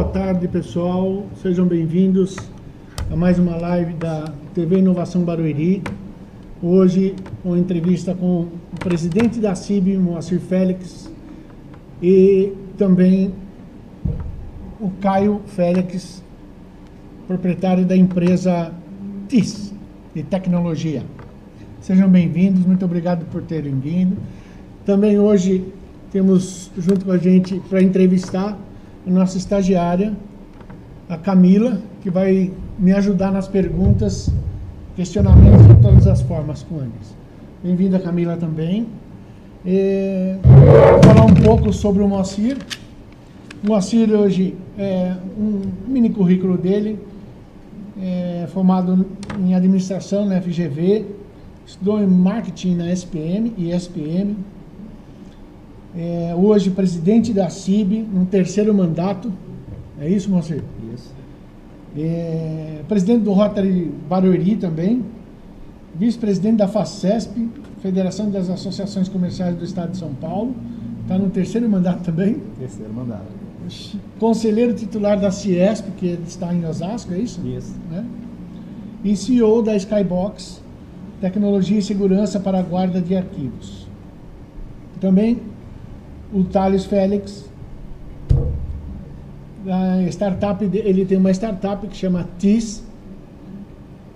Boa tarde, pessoal. Sejam bem-vindos a mais uma live da TV Inovação Barueri. Hoje, uma entrevista com o presidente da CIB, Moacir Félix, e também o Caio Félix, proprietário da empresa TIS, de tecnologia. Sejam bem-vindos, muito obrigado por terem vindo. Também hoje temos junto com a gente para entrevistar nossa estagiária, a Camila, que vai me ajudar nas perguntas, questionamentos de todas as formas com eles. Bem-vinda, Camila, também. Vou falar um pouco sobre o Moacir. O Moacir hoje é um mini currículo dele, é formado em administração na FGV, estudou em marketing na SPM e SPM, é, hoje presidente da CIB, no terceiro mandato. É isso, Moacir? Isso. É, presidente do Rotary Barueri também. Vice-presidente da FACESP, Federação das Associações Comerciais do Estado de São Paulo. Está no terceiro mandato também. Terceiro mandato. Conselheiro titular da Ciesp, que está em Osasco, é isso? Isso. Né? E CEO da Skybox, Tecnologia e Segurança para a Guarda de Arquivos. Também o Thales Félix, a startup, ele tem uma startup que chama TIS,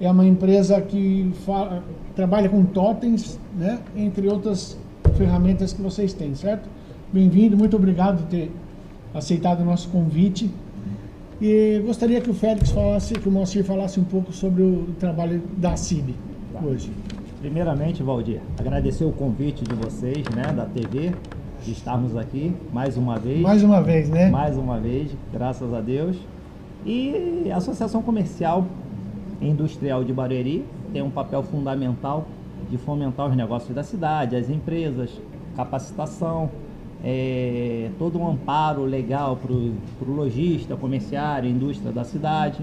é uma empresa que fala, trabalha com totens, né, entre outras ferramentas que vocês têm, certo? Bem-vindo, muito obrigado por ter aceitado o nosso convite. E gostaria que o Félix falasse, que o Moacir falasse um pouco sobre o trabalho da CIB hoje. Primeiramente, Valdir, agradecer o convite de vocês, né, da TV, de estarmos aqui mais uma vez. Mais uma vez, né? Mais uma vez, graças a Deus. E a Associação Comercial e Industrial de Barueri tem um papel fundamental de fomentar os negócios da cidade, as empresas, capacitação, é, todo um amparo legal para o lojista, comerciário, indústria da cidade.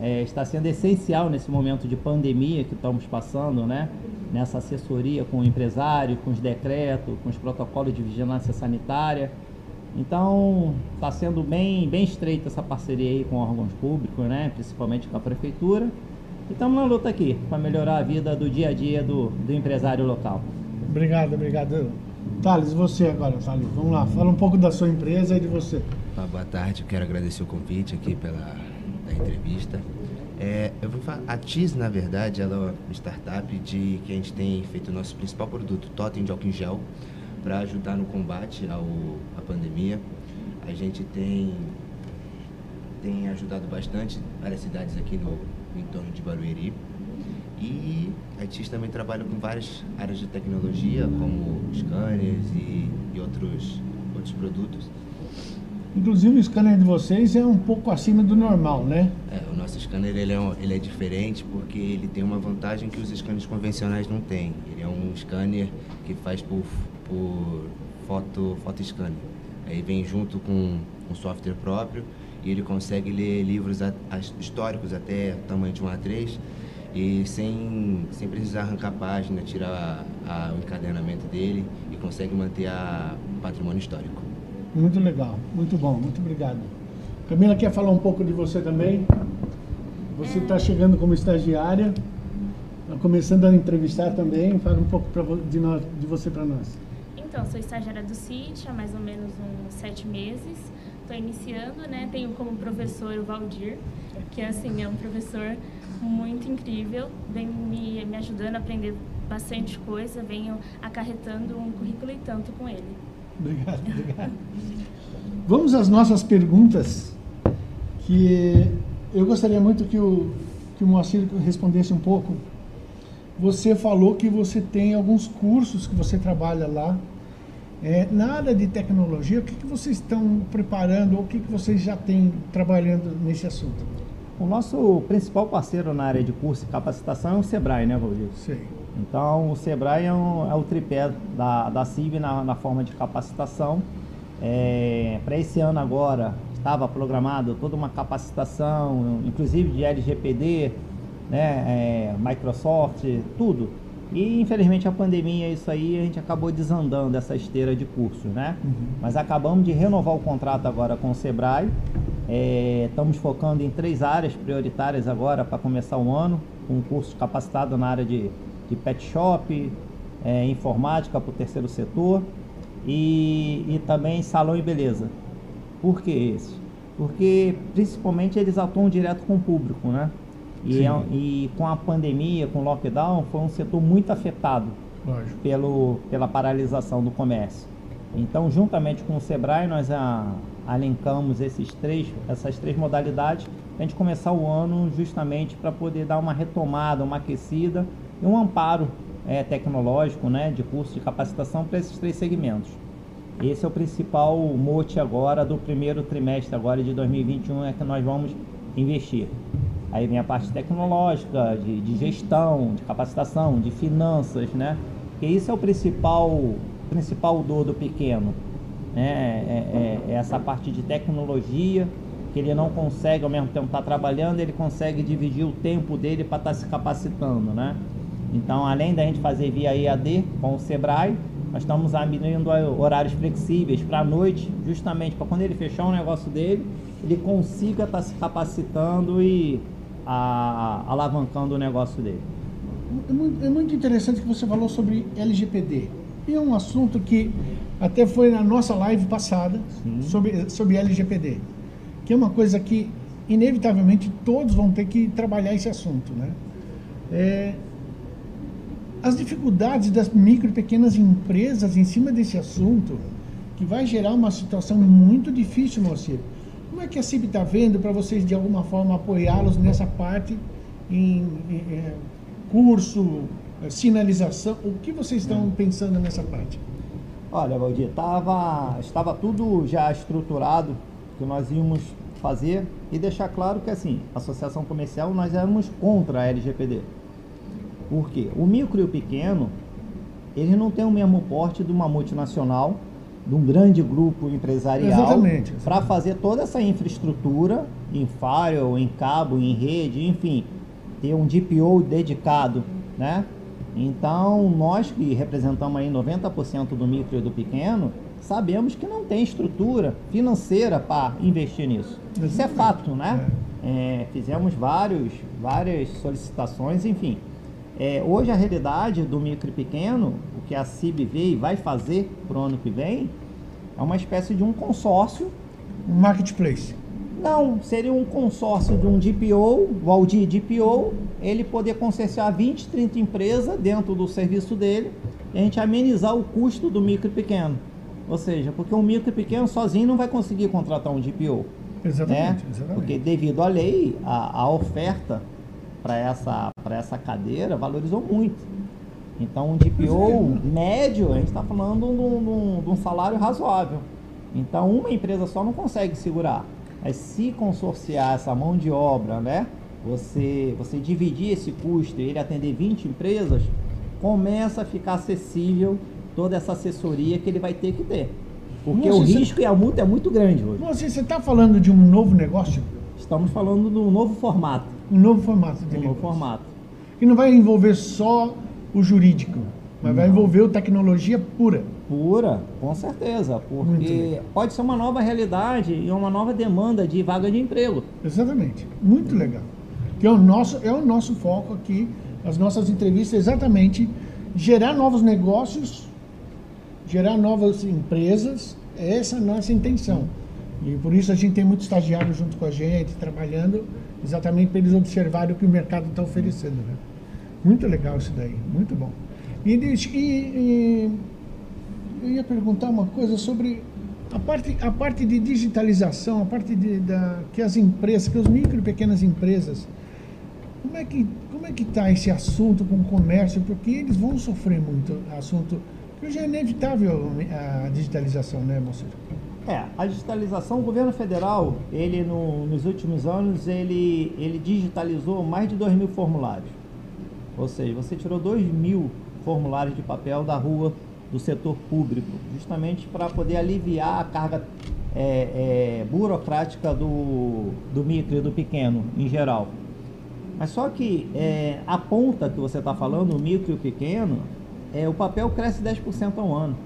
É, está sendo essencial nesse momento de pandemia que estamos passando, né? Nessa assessoria com o empresário, com os decretos, com os protocolos de vigilância sanitária. Então, está sendo bem, bem estreita essa parceria aí com órgãos públicos, né? principalmente com a prefeitura. E estamos na luta aqui para melhorar a vida do dia a dia do, do empresário local. Obrigado, obrigado. Thales, você agora, Thales. Vamos lá, fala um pouco da sua empresa e de você. Ah, boa tarde, eu quero agradecer o convite aqui pela entrevista. É, eu vou falar, a TIS, na verdade, ela é uma startup de que a gente tem feito o nosso principal produto, totem de álcool em gel, para ajudar no combate ao, à pandemia. A gente tem, tem ajudado bastante várias cidades aqui no, no entorno de Barueri. E a TIS também trabalha com várias áreas de tecnologia, como scanners e, e outros, outros produtos. Inclusive o scanner de vocês é um pouco acima do normal, né? O nosso scanner ele é, ele é diferente porque ele tem uma vantagem que os scanners convencionais não têm. Ele é um scanner que faz por, por foto, foto scanner. Aí vem junto com um software próprio e ele consegue ler livros a, a, históricos até tamanho de um A3 e sem, sem precisar arrancar a página, tirar a, o encadenamento dele e consegue manter o patrimônio histórico. Muito legal, muito bom, muito obrigado. Camila quer falar um pouco de você também? Você está chegando como estagiária, tá começando a entrevistar também. Fala um pouco pra, de, nós, de você para nós. Então, sou estagiária do CIT há mais ou menos uns sete meses. Estou iniciando, né? Tenho como professor o Valdir, que assim, é um professor muito incrível, vem me, me ajudando a aprender bastante coisa, venho acarretando um currículo e tanto com ele. Obrigado, obrigado. Vamos às nossas perguntas, que eu gostaria muito que o, que o Moacir respondesse um pouco. Você falou que você tem alguns cursos que você trabalha lá. É, na área de tecnologia, o que, que vocês estão preparando ou o que, que vocês já têm trabalhando nesse assunto? O nosso principal parceiro na área de curso e capacitação é o Sebrae, né, Valdir? Sim. Então, o Sebrae é, um, é o tripé da, da CIB na, na forma de capacitação. É, Para esse ano agora, estava programado toda uma capacitação, inclusive de LGPD, né, é, Microsoft, tudo. E infelizmente a pandemia, isso aí, a gente acabou desandando essa esteira de cursos, né? Uhum. Mas acabamos de renovar o contrato agora com o Sebrae É, estamos focando em três áreas prioritárias agora para começar o ano, com um curso capacitado na área de, de pet shop, é, informática para o terceiro setor e, e também salão e beleza. Por que esse? Porque principalmente eles atuam direto com o público, né? E, é, e com a pandemia, com o lockdown, foi um setor muito afetado pelo, pela paralisação do comércio. Então, juntamente com o Sebrae, nós a, alencamos esses três, essas três modalidades para a gente começar o ano justamente para poder dar uma retomada, uma aquecida e um amparo é, tecnológico, né, de curso de capacitação para esses três segmentos. Esse é o principal mote agora do primeiro trimestre agora de 2021 é que nós vamos investir. Aí vem a parte tecnológica, de, de gestão, de capacitação, de finanças, né? Que isso é o principal, principal dor do pequeno, né? É, é, é essa parte de tecnologia que ele não consegue ao mesmo tempo estar tá trabalhando, ele consegue dividir o tempo dele para estar tá se capacitando, né? Então, além da gente fazer via EAD com o Sebrae, nós estamos abrindo horários flexíveis para a noite, justamente para quando ele fechar o negócio dele, ele consiga estar tá se capacitando e a, alavancando o negócio dele. É muito, é muito interessante que você falou sobre LGPD. E é um assunto que até foi na nossa live passada sobre, sobre LGPD, que é uma coisa que inevitavelmente todos vão ter que trabalhar esse assunto, né? É, as dificuldades das micro e pequenas empresas em cima desse assunto, que vai gerar uma situação muito difícil, Moacir. Como é que a CIB está vendo para vocês, de alguma forma, apoiá-los nessa parte, em, em, é, curso, é, sinalização? O que vocês estão pensando nessa parte? Olha, Valdir, tava, estava tudo já estruturado que nós íamos fazer e deixar claro que, assim, associação comercial, nós éramos contra a LGPD por quê? O micro e o pequeno, ele não tem o mesmo porte de uma multinacional, de um grande grupo empresarial, para fazer toda essa infraestrutura em firewall, em cabo, em rede, enfim, ter um DPO dedicado, né? Então, nós que representamos aí 90% do micro e do pequeno, sabemos que não tem estrutura financeira para investir nisso. Isso é fato, né? É. É, fizemos vários, várias solicitações, enfim. É, hoje a realidade do micro e pequeno, o que a CIB vê e vai fazer para o ano que vem, é uma espécie de um consórcio. Um marketplace. Não, seria um consórcio de um DPO, Valdir DPO, ele poder concessionar 20, 30 empresas dentro do serviço dele e a gente amenizar o custo do micro e pequeno. Ou seja, porque um micro e pequeno sozinho não vai conseguir contratar um DPO. Exatamente, né? exatamente. Porque devido à lei, a, a oferta para essa, essa cadeira valorizou muito. Então, um DPO médio, a gente está falando de um, de um salário razoável. Então, uma empresa só não consegue segurar. Mas se consorciar essa mão de obra, né? Você, você dividir esse custo e ele atender 20 empresas, começa a ficar acessível toda essa assessoria que ele vai ter que ter. Porque o risco você... e a multa é muito grande hoje. Você está falando de um novo negócio? Estamos falando de um novo formato. Um novo formato de Um novo formato. Que não vai envolver só o jurídico, mas não. vai envolver a tecnologia pura. Pura, com certeza, porque pode ser uma nova realidade e uma nova demanda de vaga de emprego. Exatamente, muito legal. Que é o nosso, é o nosso foco aqui, as nossas entrevistas, exatamente gerar novos negócios, gerar novas empresas, essa é a nossa intenção. E por isso a gente tem muito estagiário junto com a gente, trabalhando exatamente para eles observarem o que o mercado está oferecendo. Né? Muito legal isso daí, muito bom. E, e, eu ia perguntar uma coisa sobre a parte, a parte de digitalização, a parte de, da, que as empresas, que as micro e pequenas empresas, como é que como é que está esse assunto com o comércio? Porque eles vão sofrer muito assunto, porque já é inevitável a digitalização, né, Moacir? É, a digitalização, o governo federal, ele no, nos últimos anos, ele, ele digitalizou mais de 2 mil formulários. Ou seja, você tirou 2 mil formulários de papel da rua do setor público, justamente para poder aliviar a carga é, é, burocrática do, do micro e do pequeno em geral. Mas só que é, a ponta que você está falando, o micro e o pequeno, é, o papel cresce 10% ao ano.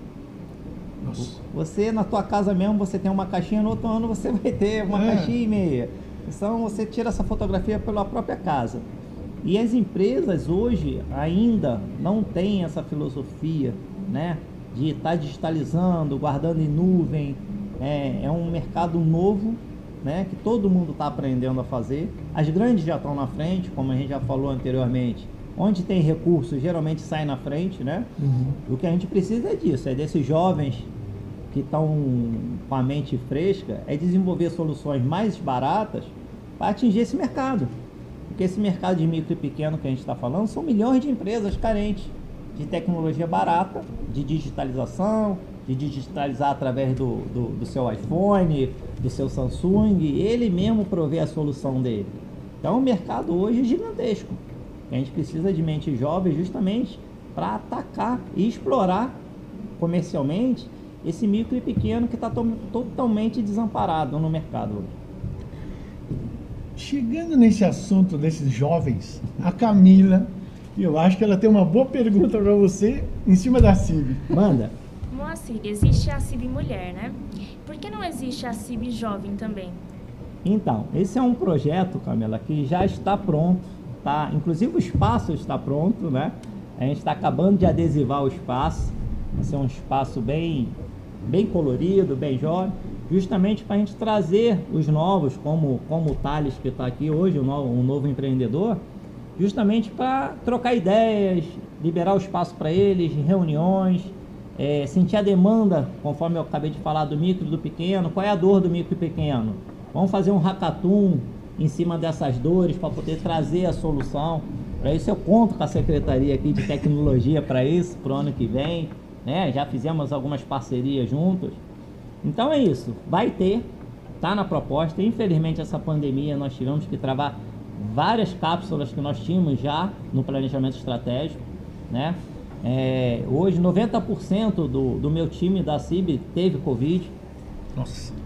Nossa. Você, na tua casa mesmo, você tem uma caixinha, no outro ano você vai ter uma É. caixinha e meia. Então, você tira essa fotografia pela própria casa. E as empresas hoje ainda não têm essa filosofia, né? De estar digitalizando, guardando em nuvem. É, é um mercado novo, né? Que todo mundo está aprendendo a fazer. As grandes já estão na frente, como a gente já falou anteriormente. Onde tem recursos, geralmente sai na frente, né? O que a gente precisa é disso, é desses jovens que estão com a mente fresca, é desenvolver soluções mais baratas para atingir esse mercado. Porque esse mercado de micro e pequeno que a gente está falando são milhões de empresas carentes de tecnologia barata, de digitalização, de digitalizar através do, do, do seu iPhone, do seu Samsung, ele mesmo provê a solução dele. Então o mercado hoje é gigantesco. A gente precisa de mentes jovens justamente para atacar e explorar comercialmente esse micro e pequeno que está totalmente desamparado no mercado hoje. Chegando nesse assunto desses jovens, a Camila, eu acho que ela tem uma boa pergunta para você em cima da CIB. Manda. Moacir, existe a CIB mulher, né? Por que não existe a CIB jovem também? Então, esse é um projeto, Camila, que já está pronto, tá? Inclusive o espaço está pronto, né? A gente está acabando de adesivar o espaço. Vai ser um espaço bem, bem colorido, bem jovem, justamente para a gente trazer os novos, como, como o Thales que está aqui hoje, um novo, um novo empreendedor, justamente para trocar ideias, liberar o espaço para eles, reuniões, é, sentir a demanda, conforme eu acabei de falar, do micro e do pequeno, qual é a dor do micro e pequeno. Vamos fazer um hackathon em cima dessas dores para poder trazer a solução. Para isso eu conto com a secretaria aqui de tecnologia para isso, para o ano que vem. Né? Já fizemos algumas parcerias juntos. Então é isso, vai ter, tá na proposta. Infelizmente essa pandemia nós tivemos que travar várias cápsulas que nós tínhamos já no planejamento estratégico, né? É, hoje 90% do, do meu time da CIB teve Covid,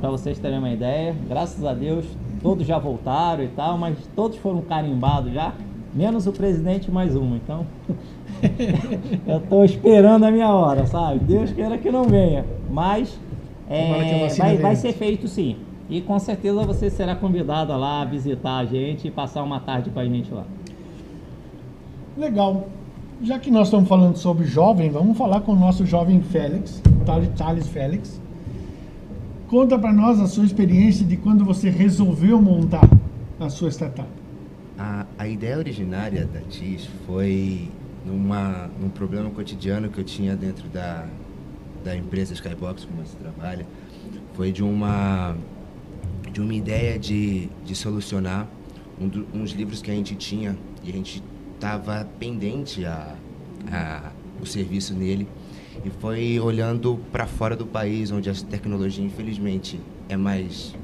para vocês terem uma ideia. Graças a Deus, todos já voltaram e tal, mas todos foram carimbados já, menos o presidente mais uma. Então, eu estou esperando a minha hora, sabe? Deus queira que não venha, mas é, vai, vai ser feito sim. E com certeza você será convidada lá a visitar a gente e passar uma tarde com a gente lá. Legal. Já que nós estamos falando sobre jovem, vamos falar com o nosso jovem Félix, Thales- Thales Félix. Conta para nós a sua experiência de quando você resolveu montar a sua startup. A, a ideia originária da TIS foi numa, num problema cotidiano que eu tinha dentro da, da empresa Skybox, como você trabalha. Foi de uma, de uma ideia de, de solucionar um do- uns livros que a gente tinha e a gente estava pendente a, a, o serviço nele. E foi olhando para fora do país, onde a tecnologia, infelizmente, é mais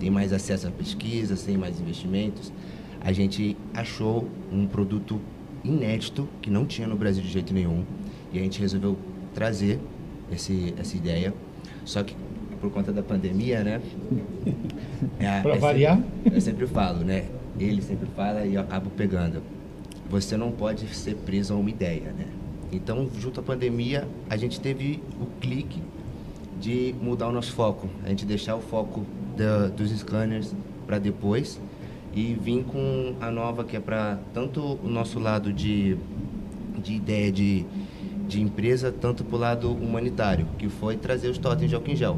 tem mais acesso à pesquisa, tem mais investimentos. A gente achou um produto inédito que não tinha no Brasil de jeito nenhum e a gente resolveu trazer esse, essa ideia. Só que por conta da pandemia, né? é, Pra é variar. sempre- eu sempre falo, né? Ele sempre fala e eu acabo pegando. Você não pode ser preso a uma ideia, né? Então, junto à pandemia, a gente teve o clique de mudar o nosso foco. A gente deixar o foco da- dos scanners para depois e vir com a nova que é para tanto o nosso lado de, de ideia de, de empresa, tanto para o lado humanitário, que foi trazer os totens de álcool em gel.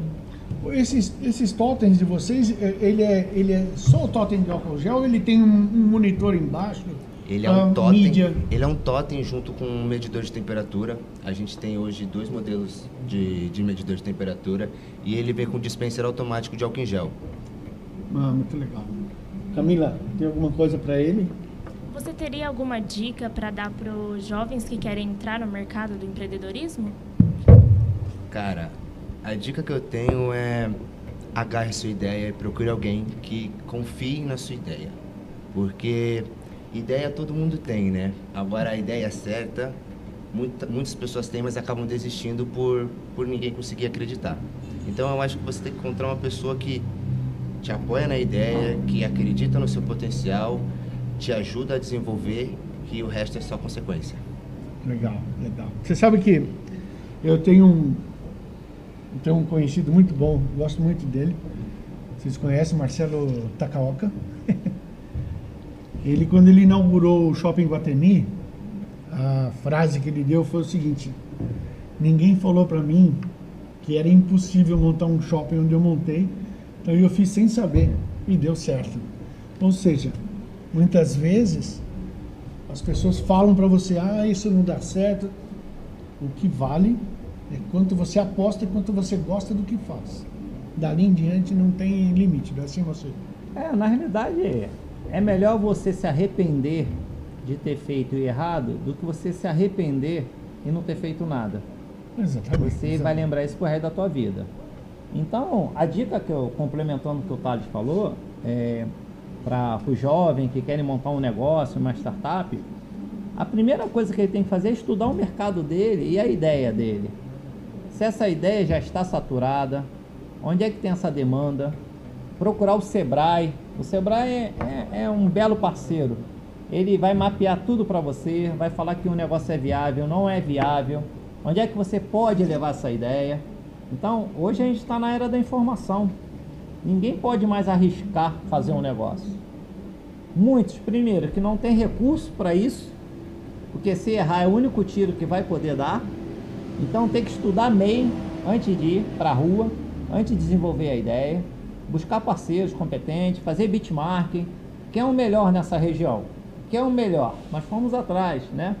Esses, esses totens de vocês, eh, ele é, ele é só o totem de álcool gel ou ele tem um, um monitor embaixo? Ele é Ah, um totem. mídia? Ele é um totem junto com um medidor de temperatura. A gente tem hoje dois modelos de, de medidor de temperatura e ele vem com dispenser automático de álcool em gel. Ah, muito legal. Camila, tem alguma coisa para ele? Você teria alguma dica para dar para os jovens que querem entrar no mercado do empreendedorismo? Cara, a dica que eu tenho é agarre sua ideia e procure alguém que confie na sua ideia. Porque ideia todo mundo tem, né? Agora a ideia certa, muita, muitas pessoas têm, mas acabam desistindo por, por ninguém conseguir acreditar. Então eu acho que você tem que encontrar uma pessoa que te apoia na ideia, que acredita no seu potencial, te ajuda a desenvolver, que o resto é só consequência. Legal, legal. Você sabe que eu tenho um, tenho um conhecido muito bom, gosto muito dele. Vocês conhecem Marcelo Takaoka? ele, quando ele inaugurou o Shopping Guatemi, a frase que ele deu foi o seguinte: Ninguém falou para mim que era impossível montar um shopping onde eu montei, então eu fiz sem saber e deu certo. Ou seja, muitas vezes as pessoas falam para você: ah, isso não dá certo. O que vale é quanto você aposta e quanto você gosta do que faz. Dali em diante não tem limite, não é assim você? É, na realidade é melhor você se arrepender de ter feito errado do que você se arrepender e não ter feito nada. Exatamente. Você exatamente. vai lembrar isso pro resto da tua vida. Então, a dica que eu, complementando o que o Thales falou, é, para os jovens que querem montar um negócio, uma startup, a primeira coisa que ele tem que fazer é estudar o mercado dele e a ideia dele. Se essa ideia já está saturada, onde é que tem essa demanda? Procurar o Sebrae. O Sebrae é, é, é um belo parceiro. Ele vai mapear tudo para você, vai falar que um negócio é viável, não é viável, onde é que você pode levar essa ideia. Então, hoje a gente está na era da informação. Ninguém pode mais arriscar fazer um negócio. Muitos, primeiro, que não tem recurso para isso, porque se errar é o único tiro que vai poder dar. Então tem que estudar MEI antes de ir para a rua, antes de desenvolver a ideia, buscar parceiros competentes, fazer benchmarking. Quem é o melhor nessa região? Quem é o melhor? Nós fomos atrás, né?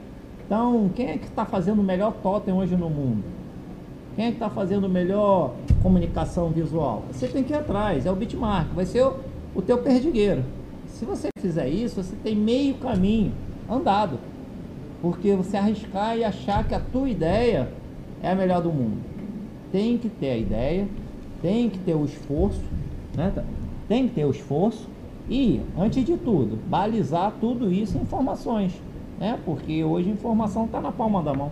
Então, quem é que está fazendo o melhor totem hoje no mundo? Quem é que está fazendo melhor comunicação visual? Você tem que ir atrás, é o bitmark, vai ser o, o teu perdigueiro. Se você fizer isso, você tem meio caminho andado. Porque você arriscar e achar que a tua ideia é a melhor do mundo. Tem que ter a ideia, tem que ter o esforço, né? Tem que ter o esforço e, antes de tudo, balizar tudo isso em informações, né? Porque hoje a informação está na palma da mão.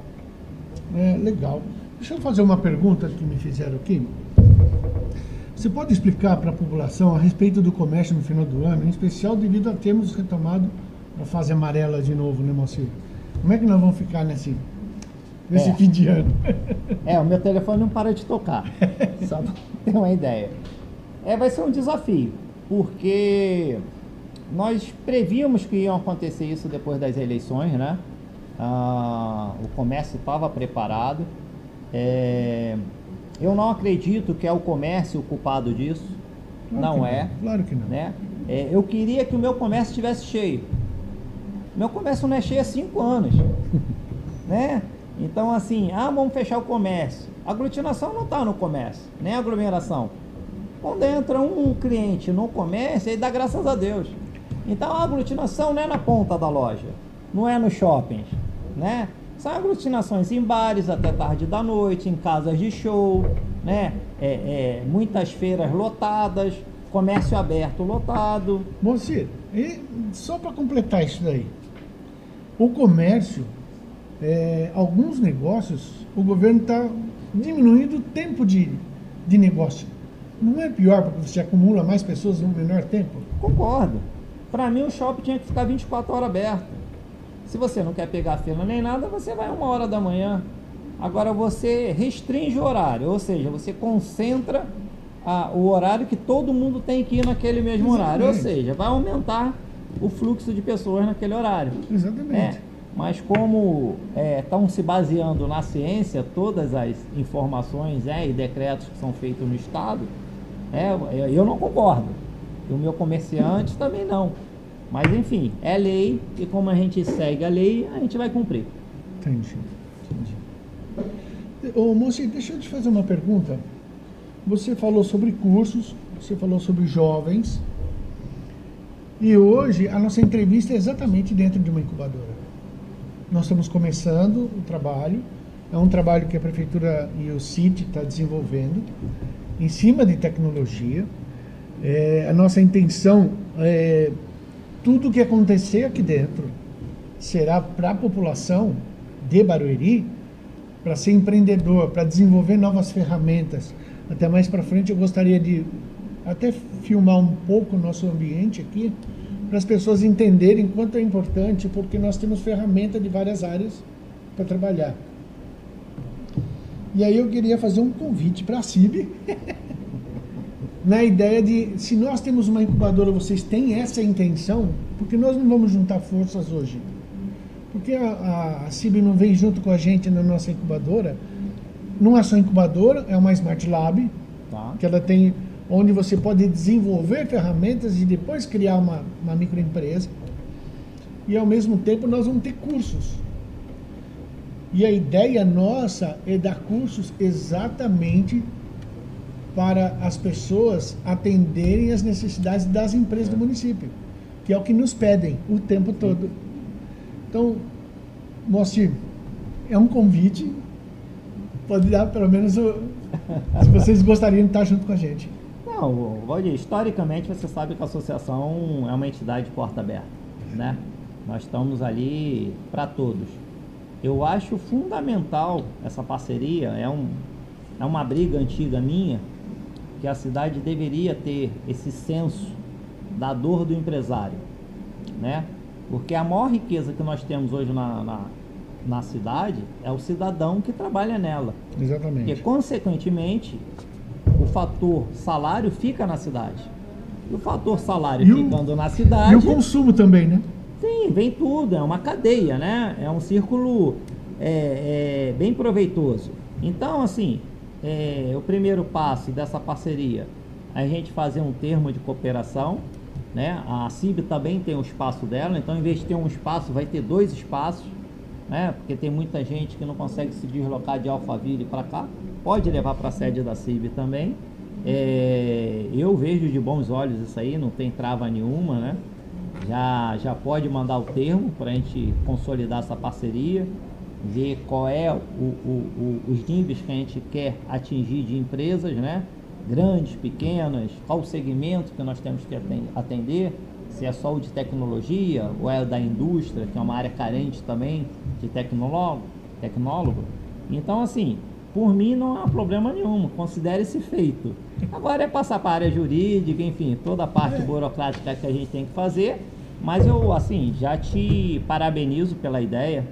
É, legal. Deixa eu fazer uma pergunta que me fizeram aqui. Você pode explicar para a população a respeito do comércio no final do ano, em especial devido a termos retomado a fase amarela de novo, né, Moacir? Como é que nós vamos ficar nesse, nesse É. fim de ano? É, o meu telefone não para de tocar. Só para ter uma ideia. É, vai ser um desafio, porque nós prevíamos que iam acontecer isso depois das eleições, né? Ah, o comércio estava preparado. É, eu não acredito que é o comércio o culpado disso. Claro não é. Claro que não. né? É, eu queria que o meu comércio estivesse cheio. Meu comércio não é cheio há cinco anos, né? Então assim, ah, vamos fechar o comércio. A aglutinação não está no comércio, nem a aglomeração. Quando entra um cliente no comércio, ele dá graças a Deus. Então a aglutinação não é na ponta da loja, não é nos shoppings, né? São aglutinações em bares até tarde da noite, em casas de show, né? É, é, muitas feiras lotadas, comércio aberto lotado. Moacir, e só para completar isso daí, o comércio, é, alguns negócios, o governo está diminuindo o tempo de, de negócio. Não é pior porque você acumula mais pessoas no menor tempo? Concordo. Para mim, o shopping tinha que ficar 24 horas aberto. Se você não quer pegar fila nem nada, você vai uma hora da manhã. Agora você restringe o horário, ou seja, você concentra a- o horário que todo mundo tem que ir naquele mesmo horário. Ou Exatamente. seja, vai aumentar o fluxo de pessoas naquele horário. Exatamente. né? Mas como estão se baseando na ciência todas as informações né, e decretos que são feitos no Estado, é, eu- não concordo. E o meu comerciante também não. Mas enfim, é lei e como a gente segue a lei, a gente vai cumprir. Entendi. entendi. Ô, deixa eu te fazer uma pergunta. Você falou sobre cursos, você falou sobre jovens. E hoje a nossa entrevista é exatamente dentro de uma incubadora. Nós estamos começando o trabalho. É um trabalho que a Prefeitura e o CIT está desenvolvendo em cima de tecnologia. É, a nossa intenção é tudo que acontecer aqui dentro será para a população de Barueri, para ser empreendedor, para desenvolver novas ferramentas. Até mais para frente eu gostaria de até filmar um pouco o nosso ambiente aqui, para as pessoas entenderem quanto é importante, porque nós temos ferramenta de várias áreas para trabalhar. E aí eu queria fazer um convite para a CIB, na ideia de, se nós temos uma incubadora, vocês têm essa intenção, porque nós não vamos juntar forças hoje. Porque a, a CIB não vem junto com a gente na nossa incubadora, não é só incubadora, é uma Smart Lab, Tá? que ela tem onde você pode desenvolver ferramentas e depois criar uma, uma microempresa. E ao mesmo tempo nós vamos ter cursos. E a ideia nossa é dar cursos exatamente para as pessoas atenderem as necessidades das empresas do município, que é o que nos pedem o tempo todo. Então, Moacir, é um convite. Pode dar pelo menos o, se vocês gostariam de estar junto com a gente. Não, Valdir, historicamente você sabe que a associação é uma entidade de porta aberta, né? Nós estamos ali para todos. Eu acho fundamental essa parceria, é, um, é uma briga antiga minha, que a cidade deveria ter esse senso da dor do empresário, né? Porque a maior riqueza que nós temos hoje na, na, na cidade é o cidadão que trabalha nela. Porque, Exatamente. consequentemente, o fator salário fica na cidade. E o fator salário E o- ficando na E cidade, o consumo também, né? Sim, vem tudo, é uma cadeia, né? É um círculo é, é, bem proveitoso. Então, assim, é, o primeiro passo dessa parceria é a gente fazer um termo de cooperação, né? A CIB também tem o espaço dela, então em vez de ter um espaço, vai ter dois espaços, né? Porque tem muita gente que não consegue se deslocar de Alphaville para cá, pode levar para a sede da CIB também. É, eu vejo de bons olhos isso aí, não tem trava nenhuma, né? Já, já pode mandar o termo para a gente consolidar essa parceria, ver qual é o, o- o- os níveis que a gente quer atingir de empresas, né? Grandes, pequenas, qual o segmento que nós temos que aten- atender, se é só o de tecnologia ou é o da indústria, que é uma área carente também de tecnólogo, tecnólogo. Então, assim, por mim não há problema nenhum, considere-se feito. Agora é passar para a área jurídica, enfim, toda a parte burocrática que a gente tem que fazer, mas eu, assim, já te parabenizo pela ideia.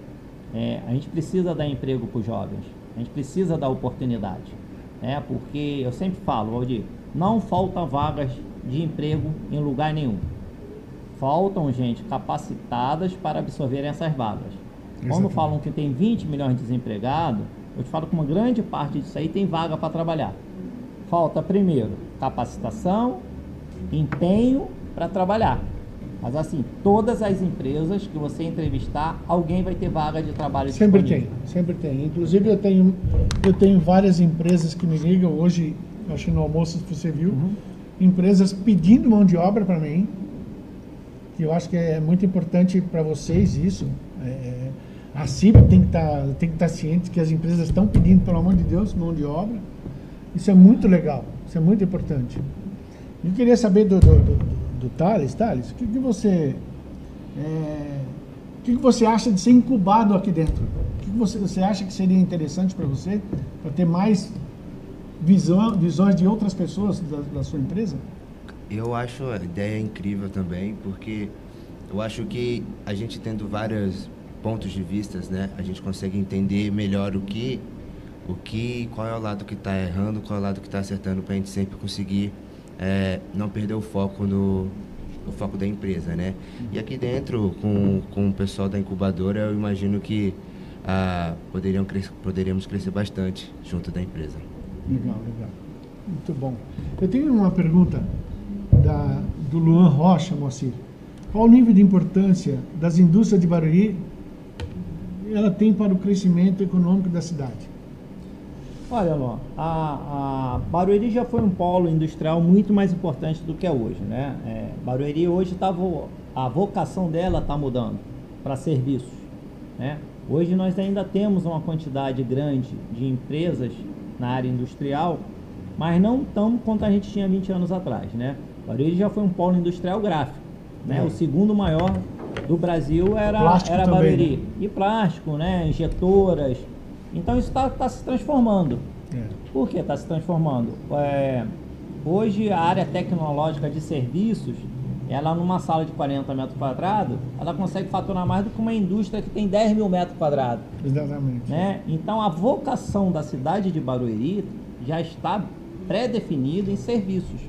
É, a gente precisa dar emprego para os jovens, a gente precisa dar oportunidade, né? porque eu sempre falo, Valdir, não faltam vagas de emprego em lugar nenhum. Faltam gente capacitadas para absorverem essas vagas. Quando Exatamente. falam que tem 20 milhões de desempregados, eu te falo que uma grande parte disso aí tem vaga para trabalhar. Falta primeiro capacitação, empenho para trabalhar. Mas assim, todas as empresas que você entrevistar, alguém vai ter vaga de trabalho Sempre tem, disponível. sempre tem. Inclusive eu tenho, eu tenho várias empresas que me ligam hoje, acho que no almoço você viu, Uhum. empresas pedindo mão de obra para mim, que eu acho que é muito importante para vocês isso. É, a CIP tem que que estar ciente que as empresas estão pedindo, pelo amor de Deus, mão de obra. Isso é muito legal, isso é muito importante. Eu queria saber do, do, do, do Thales, Thales, o que, que você é, o que, que você acha de ser incubado aqui dentro? O que, que você, você acha que seria interessante para você, para ter mais visão, visões de outras pessoas da, da sua empresa? Eu acho a ideia incrível também, porque eu acho que a gente tendo vários pontos de vistas, né, a gente consegue entender melhor o que, o que, qual é o lado que está errando, qual é o lado que está acertando, para a gente sempre conseguir é, não perder o foco no o foco da empresa, né? E aqui dentro, com, com o pessoal da incubadora, eu imagino que ah, poderiam cres poderíamos crescer bastante junto da empresa. Legal, legal. Muito bom. Eu tenho uma pergunta da, do Luan Rocha, Moacir. Qual o nível de importância das indústrias de Barueri ela tem para o crescimento econômico da cidade? Olha, Ló, a, a Barueri já foi um polo industrial muito mais importante do que é hoje, né? É, Barueri hoje tá vo- a vocação dela está mudando para serviços, né? Hoje nós ainda temos uma quantidade grande de empresas na área industrial, mas não tão quanto a gente tinha 20 anos atrás, né? Barueri já foi um polo industrial gráfico, né? É. O segundo maior do Brasil era, Plástico era também, Barueri. né? E plástico, né? Injetoras. Então isso está se transformando. É. Por que está se transformando? É, hoje a área tecnológica de serviços ela numa sala de 40 metros quadrados, ela consegue faturar mais do que uma indústria que tem 10 mil metros quadrados. Exatamente. Né? Então a vocação da cidade de Barueri já está pré-definida em serviços.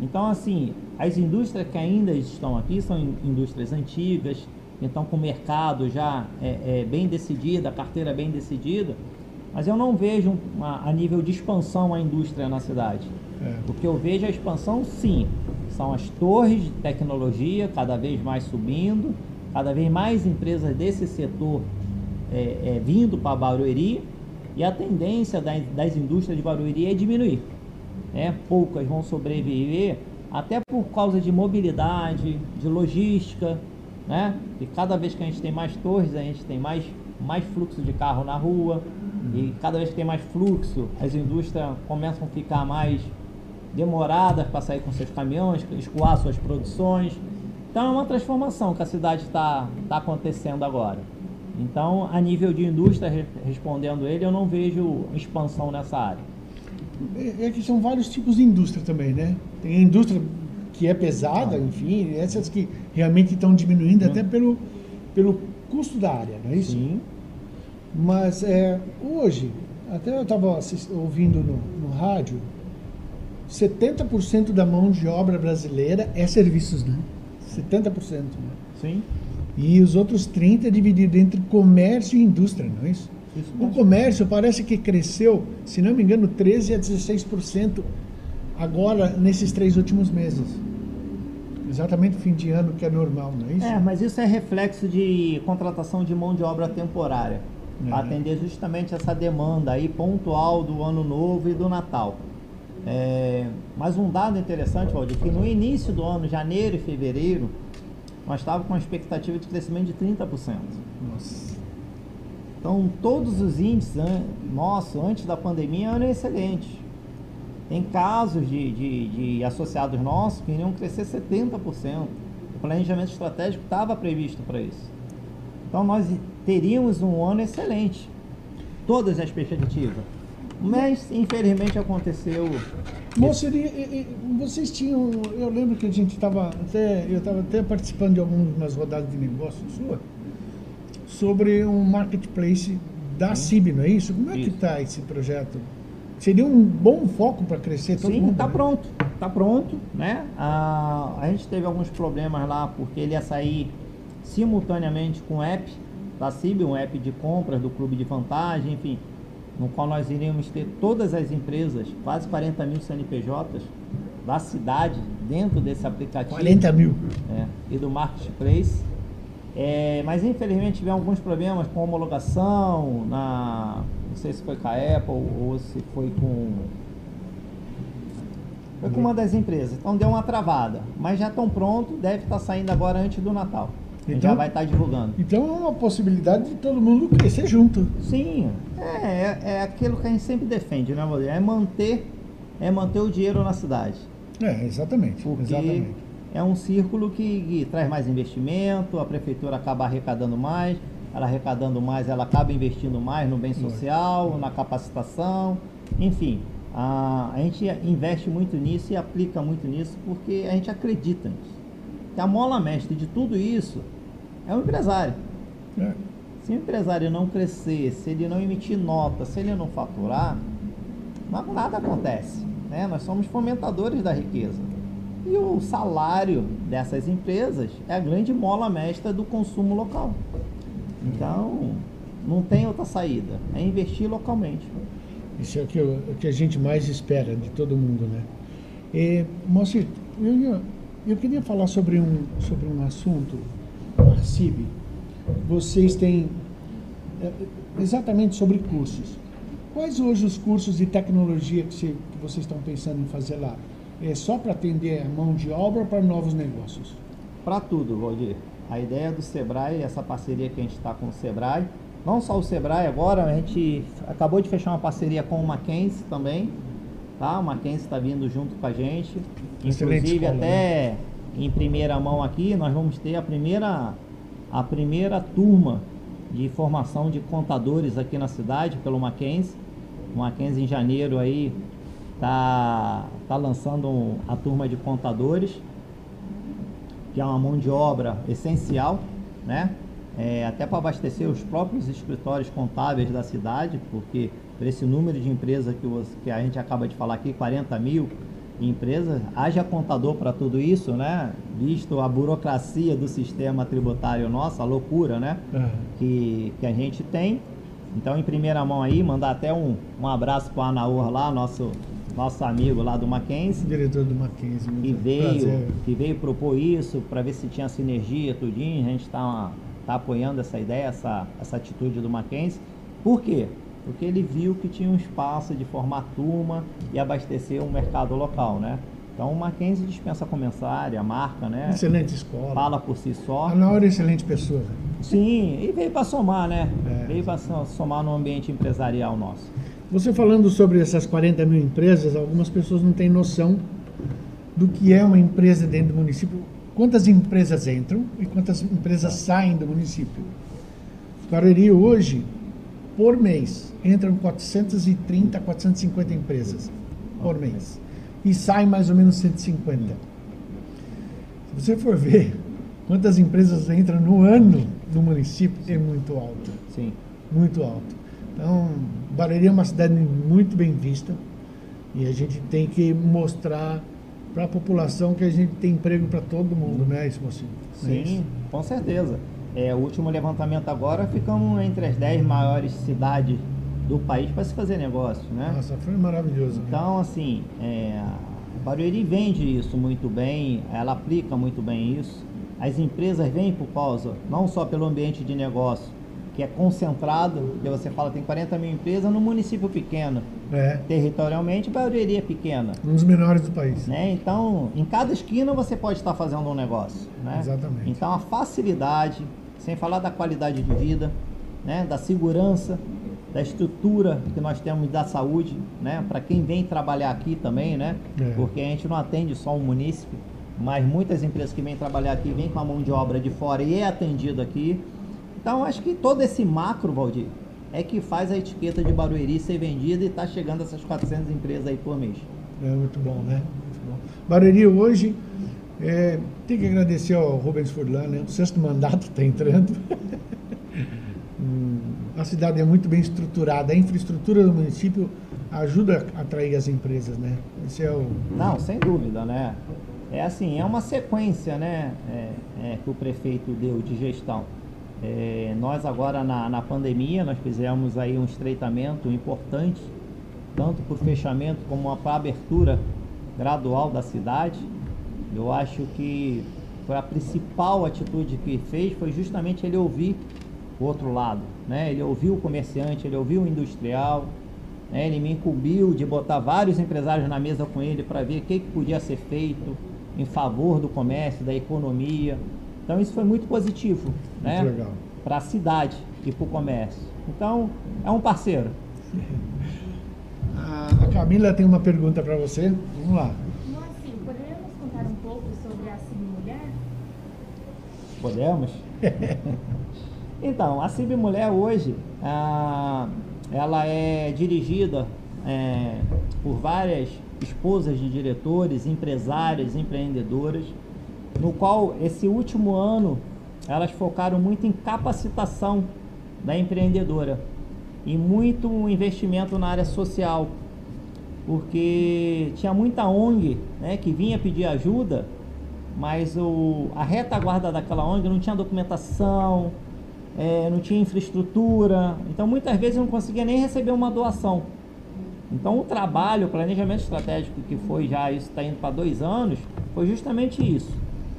Então assim, as indústrias que ainda estão aqui são indústrias antigas, então com o mercado já é, é bem decidido, a carteira bem decidida, mas eu não vejo uma, a nível de expansão a indústria na cidade. É. O que eu vejo é a expansão, sim, são as torres de tecnologia cada vez mais subindo, cada vez mais empresas desse setor é, é, vindo para Barueri e a tendência das, das indústrias de Barueri é diminuir. Né? Poucas vão sobreviver até por causa de mobilidade, de logística, né? E cada vez que a gente tem mais torres, a gente tem mais, mais fluxo de carro na rua, e cada vez que tem mais fluxo, as indústrias começam a ficar mais demoradas para sair com seus caminhões, escoar suas produções. Então é uma transformação que a cidade está tá acontecendo agora. Então, a nível de indústria, respondendo ele, eu não vejo expansão nessa área. É, é que são vários tipos de indústria também, né? Tem a indústria que é pesada, enfim, essas que realmente estão diminuindo hum. até pelo, pelo custo da área, não é isso? Sim. Mas é, hoje, até eu estava ouvindo no, no rádio, 70% da mão de obra brasileira é serviços, né? 70%. Né? Sim. E os outros 30% é dividido entre comércio e indústria, não é isso? isso o comércio parece que cresceu, se não me engano, 13% a 16% agora nesses três últimos meses. Exatamente fim de ano que é normal, não é isso? É, mas isso é reflexo de contratação de mão de obra temporária. É. Para atender justamente essa demanda aí pontual do ano novo e do Natal. É, mas um dado interessante, Valdir, que no início do ano, janeiro e fevereiro, nós estávamos com uma expectativa de crescimento de 30%. Nossa. Então, todos os índices nossos, antes da pandemia, eram excelentes. Tem casos de, de, de associados nossos que iriam crescer 70%. O planejamento estratégico estava previsto para isso. Então, nós teríamos um ano excelente. Todas as perspectivas. Mas, infelizmente, aconteceu. Moça, vocês tinham. Eu lembro que a gente estava até. Eu estava até participando de algumas rodadas de negócio sua sobre um marketplace da CIB, não é isso? Como é isso. que está esse projeto? Seria um bom foco para crescer todo Sim, mundo? Sim, está né? pronto. Está pronto, né? A, a gente teve alguns problemas lá porque ele ia sair simultaneamente com o app da CIB, um app de compras do Clube de Vantagem, enfim no qual nós iríamos ter todas as empresas, quase 40 mil CNPJs da cidade dentro desse aplicativo. 40 mil. É, e do Marketplace. É, mas infelizmente tivemos alguns problemas com homologação, na, não sei se foi com a Apple ou se foi com. Foi com uma das empresas. Então deu uma travada. Mas já estão prontos, deve estar saindo agora antes do Natal. Então, já vai estar divulgando. Então é uma possibilidade de todo mundo crescer junto. Sim, é, é, é aquilo que a gente sempre defende, né, Valdir? É manter, é manter o dinheiro na cidade. É, exatamente. Porque exatamente. é um círculo que, que, traz mais investimento, a prefeitura acaba arrecadando mais, ela arrecadando mais, ela acaba investindo mais no bem social, na capacitação, enfim. A, a gente investe muito nisso e aplica muito nisso porque a gente acredita nisso. Que a mola mestre de tudo isso é o empresário. É. Se o empresário não crescer, se ele não emitir nota, se ele não faturar, nada acontece. Né? Nós somos fomentadores da riqueza. E o salário dessas empresas é a grande mola mestra do consumo local. Então, não tem outra saída. É investir localmente. Isso é o que, o que a gente mais espera de todo mundo, né? E, Moacir, eu, eu queria falar sobre um, sobre um assunto CIB, vocês têm é, exatamente sobre cursos. Quais hoje os cursos de tecnologia que, que vocês estão pensando em fazer lá? É só para atender a mão de obra ou para novos negócios? Para tudo, Valdir. A ideia do Sebrae, essa parceria que a gente está com o Sebrae, não só o Sebrae agora, a gente acabou de fechar uma parceria com o Mackenzie também, tá? O Mackenzie está vindo junto com a gente. Excelente Inclusive, escola, até né? em primeira mão aqui, nós vamos ter a primeira a primeira turma de formação de contadores aqui na cidade pelo Mackenzie. O Mackenzie em janeiro aí tá, tá lançando a turma de contadores. Que é uma mão de obra essencial, né? É, até para abastecer os próprios escritórios contábeis da cidade, porque por esse número de empresas que, que a gente acaba de falar aqui, 40 mil empresas, haja contador para tudo isso, né? Visto a burocracia do sistema tributário nosso, a loucura, né? Uhum. Que, que a gente tem. Então, em primeira mão aí, mandar até um, um abraço para o Anaur lá, nosso, nosso amigo lá do Mackenzie. Diretor do Mackenzie. Que veio, que veio propor isso para ver se tinha sinergia, tudinho. A gente está tá apoiando essa ideia, essa, essa atitude do Mackenzie. Por quê? Porque ele viu que tinha um espaço de formar turma e abastecer um mercado local, né? Então o Mackenzie dispensa comensária, marca, né? Excelente escola. Fala por si só. A Naura é excelente pessoa. Sim, e veio para somar, né? É. Veio para somar no ambiente empresarial nosso. Você falando sobre essas 40 mil empresas, algumas pessoas não têm noção do que é uma empresa dentro do município. Quantas empresas entram e quantas empresas saem do município? Barueri hoje, por mês, entram 430, 450 empresas por mês e sai mais ou menos 150. Se você for ver quantas empresas entram no ano no município, é muito alto. Sim. Muito alto. Então, Barueri é uma cidade muito bem vista e a gente tem que mostrar para a população que a gente tem emprego para todo mundo, né, isso, mocinho? É Sim, é com certeza. É, o último levantamento agora, ficamos entre as 10 maiores cidades do país para se fazer negócio, né? Nossa, foi maravilhoso. Então, assim, é, Barueri vende isso muito bem, ela aplica muito bem isso. As empresas vêm por causa, não só pelo ambiente de negócio, que é concentrado, que você fala tem 40 mil empresas no município pequeno. É. Territorialmente, Barueri é pequena. Um dos menores do país. Né? Então, em cada esquina você pode estar fazendo um negócio. Né? Exatamente. Então, a facilidade, sem falar da qualidade de vida, né? da segurança, da estrutura que nós temos da saúde, né? Para quem vem trabalhar aqui também, né? É. Porque a gente não atende só um município, mas muitas empresas que vêm trabalhar aqui vêm com a mão de obra de fora e é atendido aqui. Então acho que todo esse macro, Valdir, é que faz a etiqueta de Barueri ser vendida e está chegando essas 400 empresas aí por mês. É muito bom, né? Muito bom. Barueri hoje é, tem que agradecer ao Rubens Furlan, né? O sexto mandato está entrando. a cidade é muito bem estruturada, a infraestrutura do município ajuda a atrair as empresas, né? Esse é o... Não, sem dúvida, né? É assim, é uma sequência, né, é, é, que o prefeito deu de gestão. É, nós agora na, na pandemia, nós fizemos aí um estreitamento importante, tanto por fechamento como para abertura gradual da cidade. Eu acho que foi a principal atitude que fez foi justamente ele ouvir o outro lado. Né? Ele ouviu o comerciante, ele ouviu o industrial, né? ele me incumbiu de botar vários empresários na mesa com ele para ver o que, que podia ser feito em favor do comércio, da economia. Então isso foi muito positivo né? para a cidade e para o comércio. Então é um parceiro. A Camila tem uma pergunta para você. Vamos lá. Moacir, poderíamos contar um pouco sobre a Mulher? Podemos? Então, a Cib Mulher hoje, ah, ela é dirigida é, por várias esposas de diretores, empresárias, empreendedoras, no qual esse último ano elas focaram muito em capacitação da empreendedora e muito investimento na área social, porque tinha muita ONG né, que vinha pedir ajuda, mas o, a retaguarda daquela ONG não tinha documentação, é, não tinha infraestrutura, então muitas vezes não conseguia nem receber uma doação. Então o trabalho, o planejamento estratégico que foi já, isso está indo para dois anos, foi justamente isso.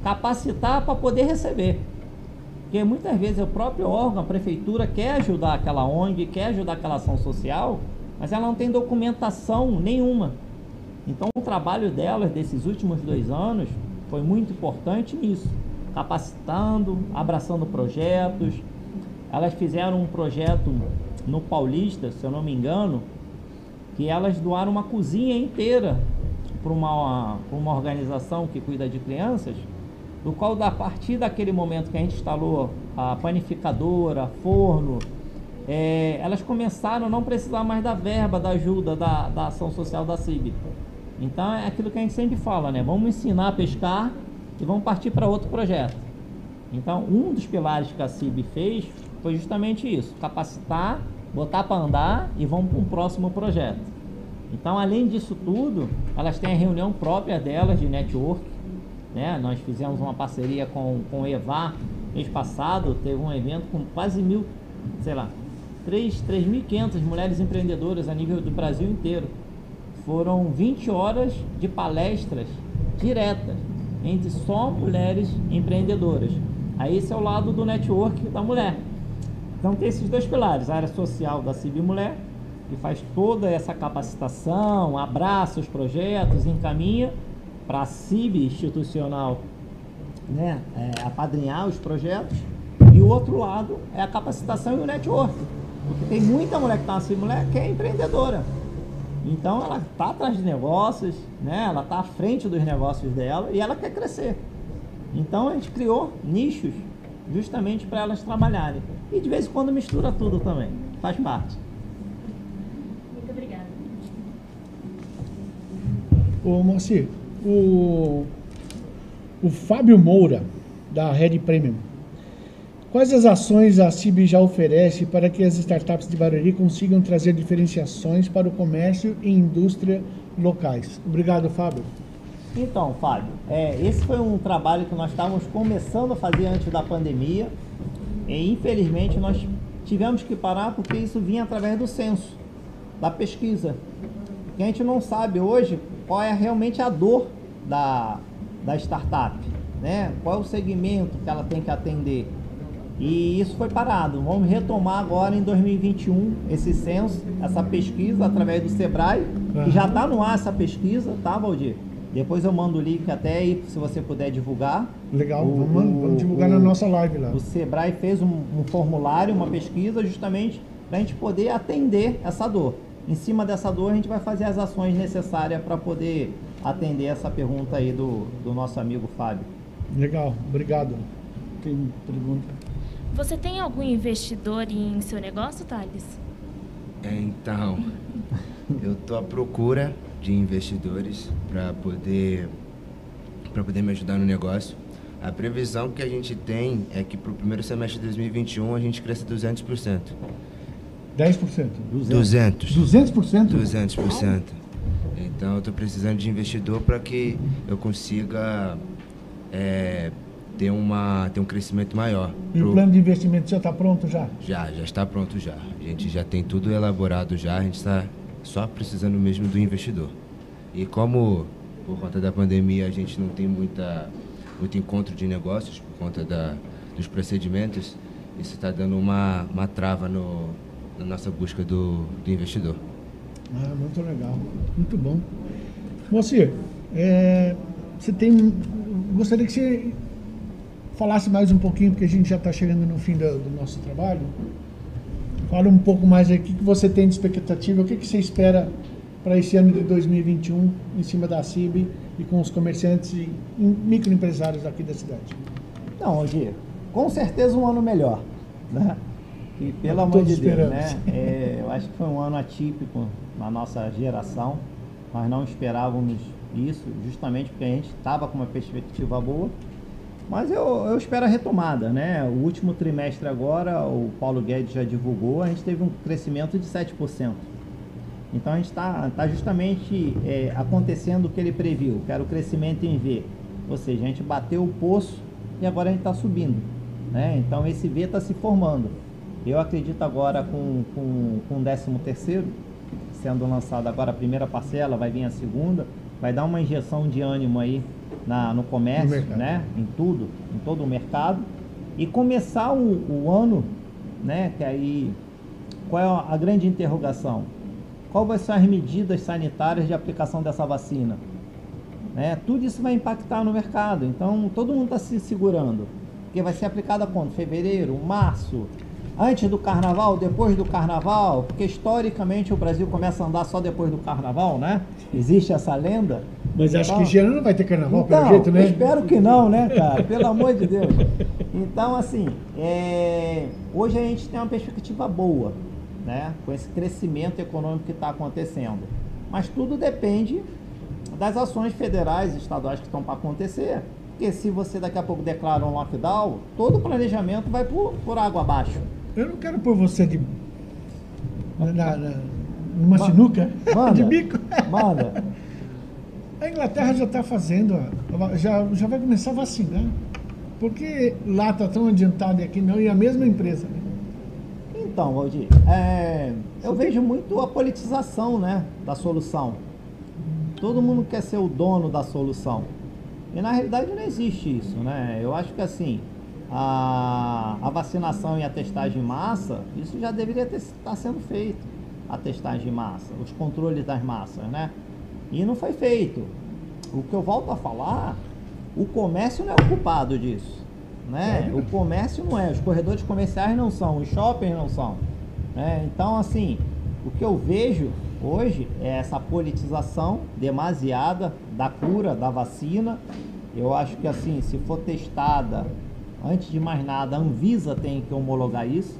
Capacitar para poder receber. Porque muitas vezes o próprio órgão, a prefeitura, quer ajudar aquela ONG, quer ajudar aquela ação social, mas ela não tem documentação nenhuma. Então o trabalho delas desses últimos dois anos foi muito importante nisso. Capacitando, abraçando projetos, elas fizeram um projeto no Paulista, se eu não me engano, que elas doaram uma cozinha inteira para uma, uma organização que cuida de crianças, do qual a partir daquele momento que a gente instalou a panificadora, forno, é, elas começaram a não precisar mais da verba, da ajuda da, da ação social da CIB. Então é aquilo que a gente sempre fala, né? Vamos ensinar a pescar e vamos partir para outro projeto. Então, um dos pilares que a CIB fez foi justamente isso: capacitar, botar para andar e vamos para um próximo projeto. Então, além disso tudo, elas têm a reunião própria delas de network. Né? Nós fizemos uma parceria com, com o EVA mês passado, teve um evento com quase mil, sei lá, 3.500 mulheres empreendedoras a nível do Brasil inteiro. Foram 20 horas de palestras diretas entre só mulheres empreendedoras. Aí esse é o lado do network da mulher. Então tem esses dois pilares, a área social da CIB Mulher, que faz toda essa capacitação, abraça os projetos, encaminha para a CIB institucional né, é, apadrinhar os projetos. E o outro lado é a capacitação e o network. Porque tem muita mulher que está na CIB Mulher que é empreendedora. Então ela está atrás de negócios, né? ela está à frente dos negócios dela e ela quer crescer. Então a gente criou nichos justamente para elas trabalharem. E de vez em quando mistura tudo também, faz parte. Muito obrigada. Ô Moacir, o, o Fábio Moura, da Red Premium, quais as ações a CIB já oferece para que as startups de Barueri consigam trazer diferenciações para o comércio e indústria locais? Obrigado, Fábio. Então, Fábio, é, esse foi um trabalho que nós estávamos começando a fazer antes da pandemia e infelizmente nós tivemos que parar porque isso vinha através do censo, da pesquisa. E a gente não sabe hoje qual é realmente a dor da, da startup, né? qual é o segmento que ela tem que atender. E isso foi parado. Vamos retomar agora em 2021 esse censo, essa pesquisa através do Sebrae, que já está no ar essa pesquisa, tá, Valdir? Depois eu mando o link até aí, se você puder divulgar. Legal, O- vamos, vamos divulgar o- na nossa live lá. O Sebrae fez um, um formulário, uma pesquisa, justamente para a gente poder atender essa dor. Em cima dessa dor, a gente vai fazer as ações necessárias para poder atender essa pergunta aí do, do nosso amigo Fábio. Legal, obrigado. Tem pergunta? Você tem algum investidor em seu negócio, Thales? Então, eu estou à procura de investidores para poder para poder me ajudar no negócio. A previsão que a gente tem é que para o primeiro semestre de 2021 a gente cresça 200%. 10%. 200. 200%? 200%. Então eu estou precisando de investidor para que eu consiga é, ter, uma, ter um crescimento maior. E o Pro- plano de investimento já está pronto já? Já, já está pronto já. A gente já tem tudo elaborado já, a gente está só precisando mesmo do investidor. E como por conta da pandemia a gente não tem muita, muito encontro de negócios por conta da, dos procedimentos, isso está dando uma, uma trava no, na nossa busca do, do investidor. Ah, muito legal, muito bom. Moacir, é, você tem. Gostaria que você falasse mais um pouquinho, porque a gente já está chegando no fim do, do nosso trabalho. Fala um pouco mais aí, o que, você tem de expectativa, o que, que você espera para esse ano de 2021 em cima da CIB e com os comerciantes e em- microempresários aqui da cidade. Não, Aldir, com certeza um ano melhor, né? E pelo amor de Deus, né? É, eu acho que foi um ano atípico na nossa geração. Nós não esperávamos isso, justamente porque a gente estava com uma perspectiva boa. Mas eu, eu espero a retomada, né? O último trimestre agora, o Paulo Guedes já divulgou, a gente teve um crescimento de 7%. Então a gente está tá justamente é, acontecendo o que ele previu, que era o crescimento em V. Ou seja, a gente bateu o poço e agora a gente está subindo. Né? Então esse V está se formando. Eu acredito agora com, com, com o 13 terceiro, sendo lançado agora a primeira parcela, vai vir a segunda, vai dar uma injeção de ânimo aí na, no No comércio, mercado. né? em tudo, em todo o mercado. E começar o, o ano, né? que aí, qual é a grande interrogação? Qual vai ser as medidas sanitárias de aplicação dessa vacina? Né? Tudo isso vai impactar no mercado. Então, todo mundo está se segurando. Porque vai ser aplicada quando? Fevereiro, março, antes do carnaval, depois do carnaval? Porque historicamente o Brasil começa a andar só depois do carnaval, né? Existe essa lenda. Mas acho Então- que esse ano não vai ter carnaval, então, pelo jeito, né? espero que não, né, cara? Pelo amor de Deus. Então, assim, é, hoje a gente tem uma perspectiva boa, né? Com esse crescimento econômico que está acontecendo. Mas tudo depende das ações federais e estaduais que estão para acontecer. Porque se você daqui a pouco declara um lockdown, todo o planejamento vai por, por água abaixo. Eu não quero pôr você de. Na, na, numa Manda. sinuca Manda. de bico. Manda. A Inglaterra já está fazendo, já, já vai começar a vacinar. Por que lá está tão adiantado e aqui não? E a mesma empresa, né? Então, Valdir, é, eu vejo muito a politização né, da solução. Todo mundo quer ser o dono da solução. E na realidade não existe isso, né? Eu acho que assim, a, a vacinação e a testagem em massa, isso já deveria estar tá sendo feito. A testagem em massa, os controles das massas, né? E não foi feito. O que eu volto a falar, o comércio não é o culpado disso. Né? O comércio não é, os corredores comerciais não são, os shoppings não são. Né? Então, assim, o que eu vejo hoje é essa politização demasiada da cura, da vacina. Eu acho que, assim, se for testada, antes de mais nada, a Anvisa tem que homologar isso,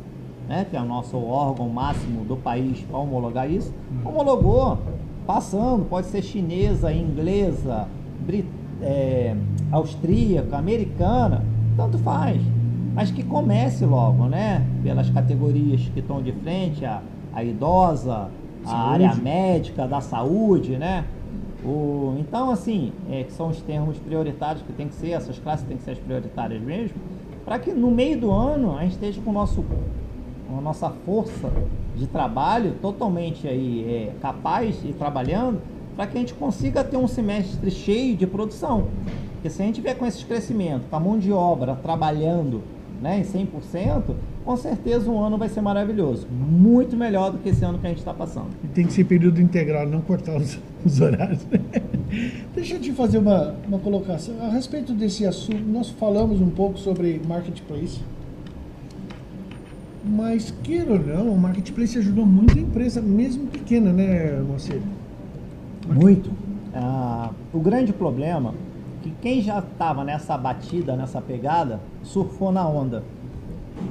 né? que é o nosso órgão máximo do país para homologar isso. Homologou, passando, pode ser chinesa, inglesa, brit é, austríaca, americana, tanto faz. Mas que comece logo, né? Pelas categorias que estão de frente, a, a idosa, a Saúde. área médica, da saúde, né? O, então, assim, é, que são os termos prioritários que tem que ser, essas classes têm que ser as prioritárias mesmo, para que no meio do ano a gente esteja com o nosso, a nossa força de trabalho totalmente aí é, capaz e trabalhando para que a gente consiga ter um semestre cheio de produção. Porque se a gente vier com esses crescimentos, com a mão de obra trabalhando né, em 100%, com certeza o ano vai ser maravilhoso. Muito melhor do que esse ano que a gente está passando. E tem que ser período integral, não cortar os, os horários. Deixa eu te fazer uma, uma colocação. A respeito desse assunto, nós falamos um pouco sobre marketplace. Mas, queira ou não, o marketplace ajudou muito a empresa, mesmo pequena, né, Moacir? Muito. Ah, o grande problema que quem já estava nessa batida, nessa pegada, surfou na onda.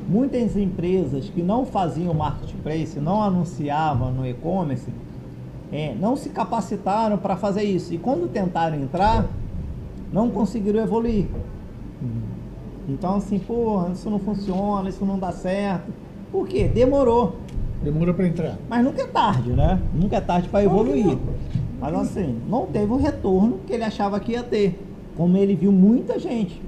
Muitas empresas que não faziam marketplace, não anunciavam no e-commerce, é, não se capacitaram para fazer isso. E quando tentaram entrar, não conseguiram evoluir. Então, assim, pô, isso não funciona, isso não dá certo. Por quê? Demorou. Demorou para entrar. Mas nunca é tarde, né? Nunca é tarde para evoluir. Mas assim, não teve o retorno que ele achava que ia ter. Como ele viu muita gente.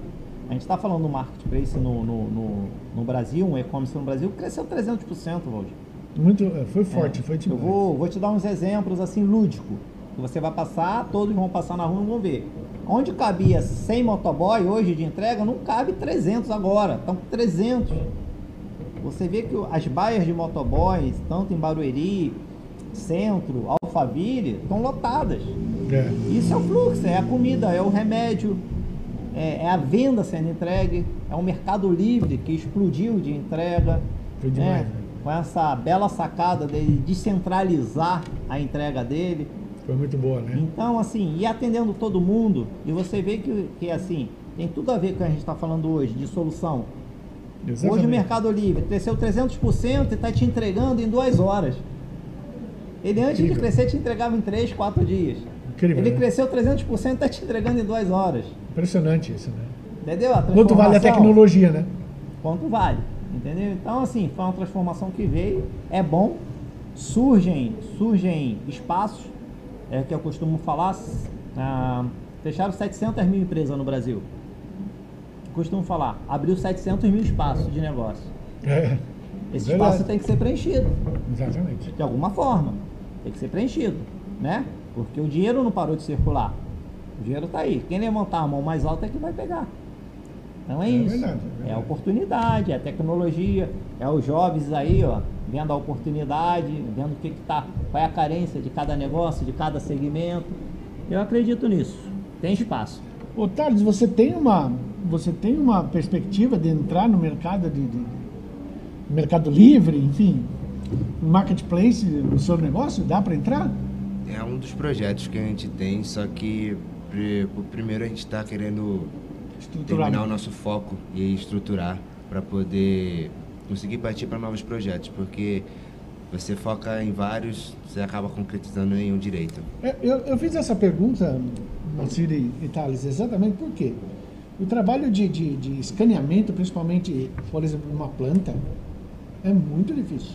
A gente está falando do marketplace no, no, no, no Brasil, um e-commerce no Brasil, cresceu 300%, Valdir. Muito, é, foi forte, É. foi Eu demais. vou, vou te dar uns exemplos assim lúdicos. Que você vai passar, todos vão passar na rua e vão ver. Onde cabia 100 motoboy hoje de entrega, não cabe 300 agora. Estão com 300. Você vê que as baias de motoboys, tanto em Barueri, Centro, Alphaville, estão lotadas. É. Isso é o fluxo, é a comida, é o remédio, é, é a venda sendo entregue, é o mercado livre que explodiu de entrega. Foi demais, né? né? Com essa bela sacada dele descentralizar a entrega dele. Foi muito boa, né? Então, assim, e atendendo todo mundo, e você vê que, que assim, tem tudo a ver com o que a gente está falando hoje, de solução. Hoje Exatamente. o Mercado Livre cresceu 300% e está te entregando em duas horas. Ele antes de Incrível. crescer te entregava em 3, 4 dias. Incrível, Ele né? cresceu 300% e está te entregando em duas horas. Impressionante isso, né? Entendeu? Quanto vale a tecnologia, né? Quanto vale. Entendeu? Então, assim, foi uma transformação que veio, é bom, surgem, surgem espaços, é que eu costumo falar, ah, fecharam 700 mil empresas no Brasil. Costumo falar, abriu 700 mil espaços de negócio. É, Esse Verdade. espaço tem que ser preenchido, exatamente. de alguma forma. Tem que ser preenchido, né? Porque o dinheiro não parou de circular. O dinheiro está aí. Quem levantar a mão mais alta é que vai pegar. Então é, É isso. verdade, é é verdade. a oportunidade, é a tecnologia, é os jovens aí, ó, vendo a oportunidade, vendo o que, que tá, qual é a carência de cada negócio, de cada segmento. Eu acredito nisso. Tem espaço. Ô, Thales, você tem uma, você tem uma perspectiva de entrar no mercado de, de- mercado livre, enfim, marketplace, no seu negócio? Dá para entrar? É um dos projetos que a gente tem, só que primeiro a gente está querendo terminar o nosso foco e estruturar para poder conseguir partir para novos projetos, porque você foca em vários, você acaba concretizando nenhum direito. É, Eu, eu fiz essa pergunta, e e Thales, exatamente por quê? O trabalho de, de, de escaneamento, principalmente, por exemplo, numa planta, é muito difícil.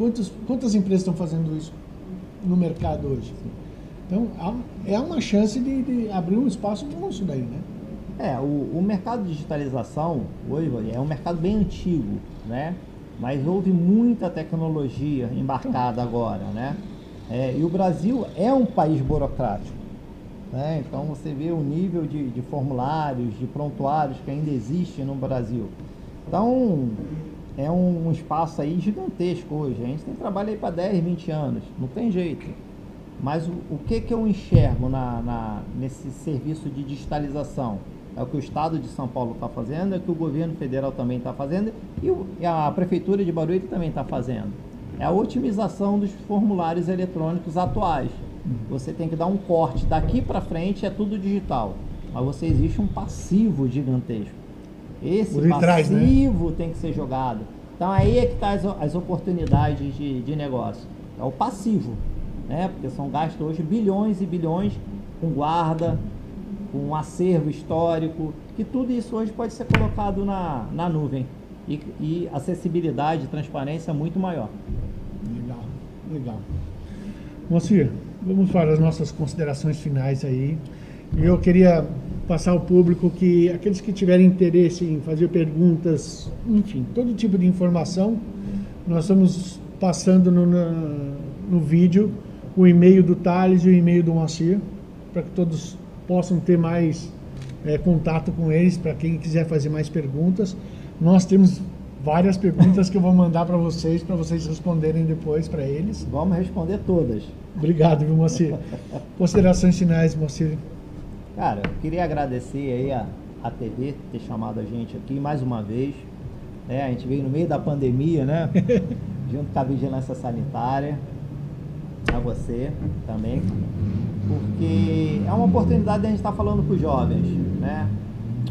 Quantos, quantas empresas estão fazendo isso no mercado hoje? Então, é uma chance de, de abrir um espaço bom isso daí, né? É, o, o mercado de digitalização hoje é um mercado bem antigo, né? Mas houve muita tecnologia embarcada agora, né? É, e o Brasil é um país burocrático. Né? Então você vê o nível de, de formulários, de prontuários que ainda existe no Brasil. Então é um, um espaço aí gigantesco hoje. A gente tem trabalho aí para 10, 20 anos, não tem jeito. Mas o, o que, que eu enxergo na, na, nesse serviço de digitalização? É o que o Estado de São Paulo está fazendo, é o que o governo federal também está fazendo e, o, e a Prefeitura de Barueri também está fazendo. É a otimização dos formulários eletrônicos atuais. Você tem que dar um corte daqui para frente, é tudo digital. Mas você existe um passivo gigantesco. Esse passivo trás, né? tem que ser jogado. Então aí é que está as, as, oportunidades de, de negócio. É o passivo, né? Porque são gastos hoje bilhões e bilhões com guarda, com um acervo histórico, que tudo isso hoje pode ser colocado na, na nuvem. E, e acessibilidade, transparência muito maior. Legal, legal. Moacir, vamos para as nossas considerações finais aí. Eu queria passar ao público que aqueles que tiverem interesse em fazer perguntas, enfim, todo tipo de informação, nós estamos passando no, no, no vídeo o e-mail do Thales e o e-mail do Moacir, para que todos possam ter mais é, contato com eles, para quem quiser fazer mais perguntas. Nós temos várias perguntas que eu vou mandar para vocês, para vocês responderem depois para eles. Vamos responder todas. Obrigado, viu, Moacir? Considerações finais, Moacir. Cara, eu queria agradecer aí a, a TV ter chamado a gente aqui mais uma vez. É, a gente veio no meio da pandemia, né? Junto com a Vigilância Sanitária. A você também. Porque é uma oportunidade de a gente estar falando com os jovens, né?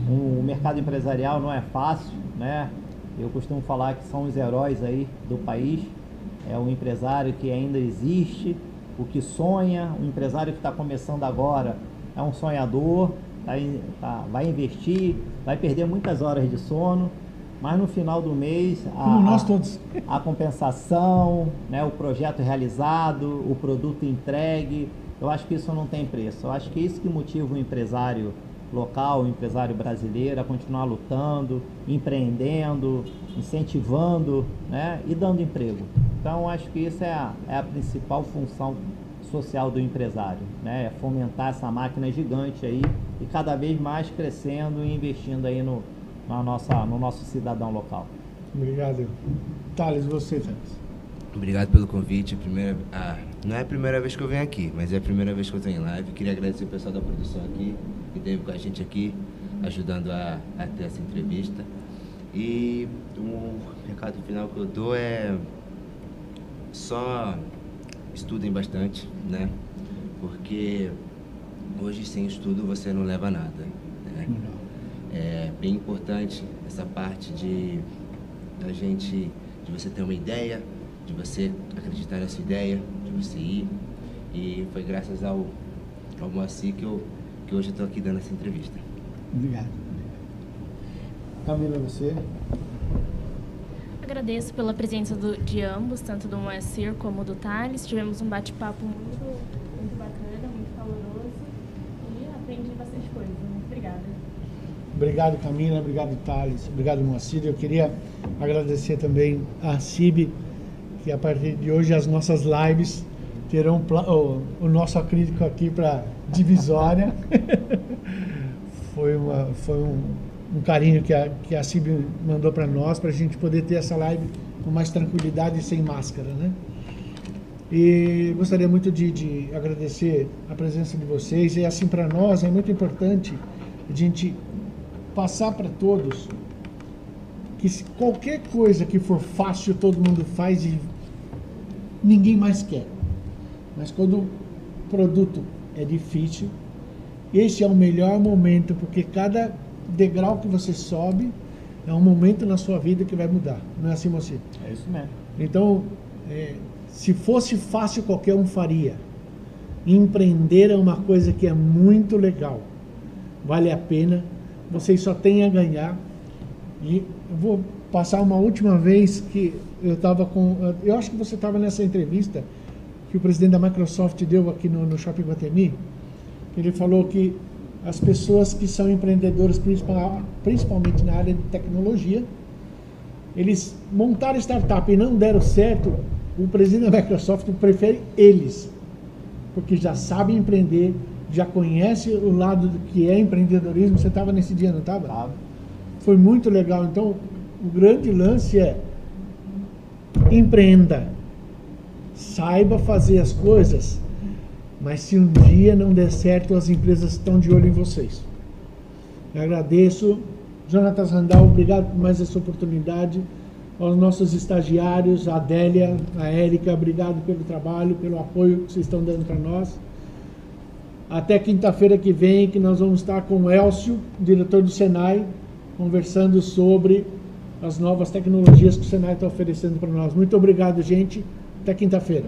O mercado empresarial não é fácil, né? Eu costumo falar que são os heróis aí do país. É o empresário que ainda existe, o que sonha, o empresário que está começando agora é um sonhador, tá, tá, vai investir, vai perder muitas horas de sono, mas no final do mês a, a, a compensação, né, o projeto realizado, o produto entregue, eu acho que isso não tem preço. Eu acho que é isso que motiva o empresário local, o empresário brasileiro a continuar lutando, empreendendo, incentivando né, e dando emprego. Então, acho que isso é a, é a principal função social do empresário, né? É fomentar essa máquina gigante aí e cada vez mais crescendo e investindo aí no, na nossa, no nosso cidadão local. Obrigado. Thales, você, Thales. Obrigado pelo convite. Primeira, ah, não é a primeira vez que eu venho aqui, mas é a primeira vez que eu estou em live. Queria agradecer o pessoal da produção aqui, que esteve com a gente aqui, ajudando a, a ter essa entrevista. E um recado final que eu dou é só estudem bastante, né? Porque hoje sem estudo você não leva nada. Né? É bem importante essa parte de da gente, de você ter uma ideia, de você acreditar nessa ideia, de você ir. E foi graças ao, ao Moacir que, eu, que hoje eu estou aqui dando essa entrevista. Obrigado. Camila, você? Agradeço pela presença do, de ambos, tanto do Moacir como do Thales. Tivemos um bate-papo muito, muito bacana, muito caloroso e aprendi bastante coisa. Muito obrigada. Obrigado, Camila. Obrigado, Thales. Obrigado, Moacir. Eu queria agradecer também a CIB, que a partir de hoje as nossas lives terão o, o nosso acrílico aqui para divisória. foi, uma, foi um um carinho que a, que a CIB mandou para nós, para a gente poder ter essa live com mais tranquilidade e sem máscara, né? E gostaria muito de, de agradecer a presença de vocês. E assim, para nós é muito importante a gente passar para todos que qualquer coisa que for fácil, todo mundo faz e ninguém mais quer. Mas quando o produto é difícil, esse é o melhor momento, porque cada degrau que você sobe é um momento na sua vida que vai mudar. Não é assim, você? É isso mesmo. Então, é, se fosse fácil, qualquer um faria. Empreender é uma coisa que é muito legal. Vale a pena, vocês só têm a ganhar. E eu vou passar uma última vez que eu estava com. Eu acho que você estava nessa entrevista que o presidente da Microsoft deu aqui no, no Shopping Guatemi. Ele falou que as pessoas que são empreendedores, principal, principalmente na área de tecnologia, eles montaram startup e não deram certo, o presidente da Microsoft prefere eles, porque já sabem empreender, já conhece o lado do que é empreendedorismo. Você estava nesse dia, não estava? Tava. Foi muito legal. Então, o grande lance é empreenda, saiba fazer as coisas, mas se um dia não der certo, as empresas estão de olho em vocês. Eu agradeço. Jonatas Randall, obrigado por mais essa oportunidade. Aos nossos estagiários, a Adélia, a Érica, obrigado pelo trabalho, pelo apoio que vocês estão dando para nós. Até quinta-feira que vem, que nós vamos estar com o Elcio, diretor do Senai, conversando sobre as novas tecnologias que o Senai está oferecendo para nós. Muito obrigado, gente. Até quinta-feira.